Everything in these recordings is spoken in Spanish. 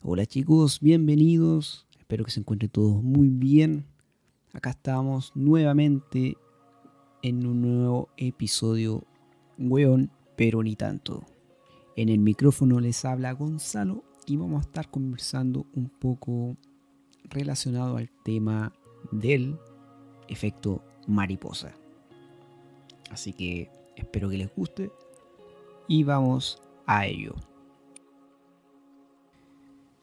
Hola chicos, bienvenidos. Espero que se encuentren todos muy bien. Acá estamos nuevamente en un nuevo episodio, weón, pero ni tanto. En el micrófono les habla Gonzalo y vamos a estar conversando un poco relacionado al tema del efecto mariposa. Así que espero que les guste y vamos a ello.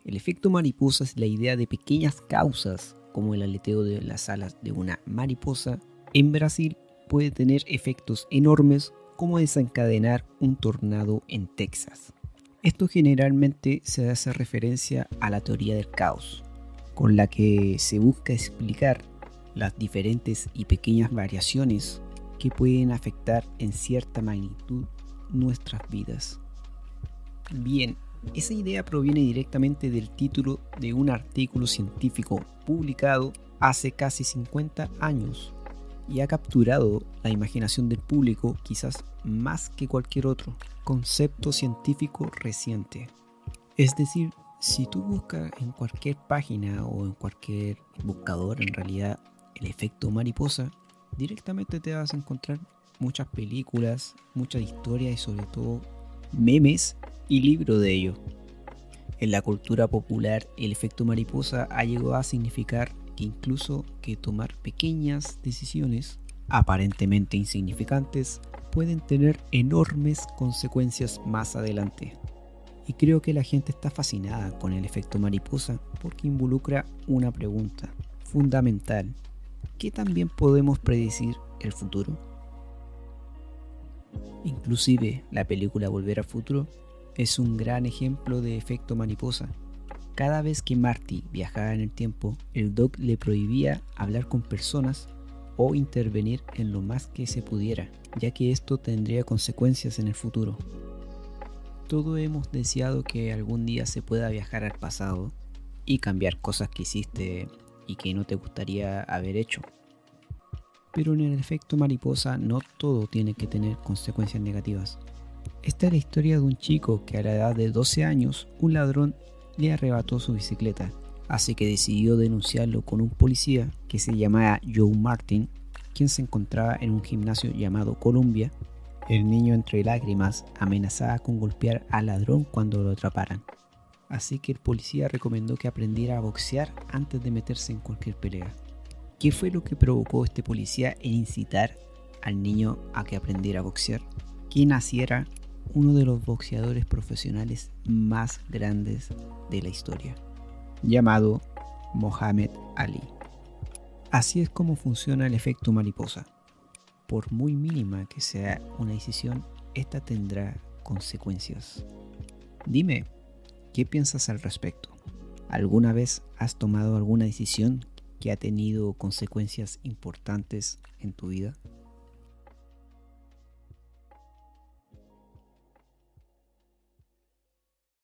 El efecto mariposa es la idea de pequeñas causas, como el aleteo de las alas de una mariposa. En Brasil puede tener efectos enormes como desencadenar un tornado en Texas. Esto generalmente se hace referencia a la teoría del caos, con la que se busca explicar las diferentes y pequeñas variaciones que pueden afectar en cierta magnitud nuestras vidas. Bien, esa idea proviene directamente del título de un artículo científico publicado hace casi 50 años y ha capturado la imaginación del público quizás más que cualquier otro concepto científico reciente. Es decir, si tú buscas en cualquier página o en cualquier buscador en realidad el efecto mariposa, directamente te vas a encontrar muchas películas, muchas historias y sobre todo memes y libros de ello. En la cultura popular, el efecto mariposa ha llegado a significar que incluso que tomar pequeñas decisiones, aparentemente insignificantes, pueden tener enormes consecuencias más adelante. Y creo que la gente está fascinada con el efecto mariposa porque involucra una pregunta fundamental. ¿Qué también podemos predecir el futuro? Inclusive la película Volver al Futuro es un gran ejemplo de efecto mariposa. Cada vez que Marty viajaba en el tiempo, el Doc le prohibía hablar con personas o intervenir en lo más que se pudiera, ya que esto tendría consecuencias en el futuro. Todos hemos deseado que algún día se pueda viajar al pasado y cambiar cosas que hiciste y que no te gustaría haber hecho. Pero en el efecto mariposa no todo tiene que tener consecuencias negativas. Esta es la historia de un chico que a la edad de 12 años un ladrón le arrebató su bicicleta, así que decidió denunciarlo con un policía que se llamaba Joe Martin, quien se encontraba en un gimnasio llamado Columbia. El niño entre lágrimas amenazaba con golpear al ladrón cuando lo atraparan. Así que el policía recomendó que aprendiera a boxear antes de meterse en cualquier pelea. ¿Qué fue lo que provocó este policía en incitar al niño a que aprendiera a boxear? Que naciera uno de los boxeadores profesionales más grandes de la historia, llamado Mohamed Ali. Así es como funciona el efecto mariposa. Por muy mínima que sea una decisión, esta tendrá consecuencias. Dime, ¿qué piensas al respecto? ¿Alguna vez has tomado alguna decisión que ha tenido consecuencias importantes en tu vida?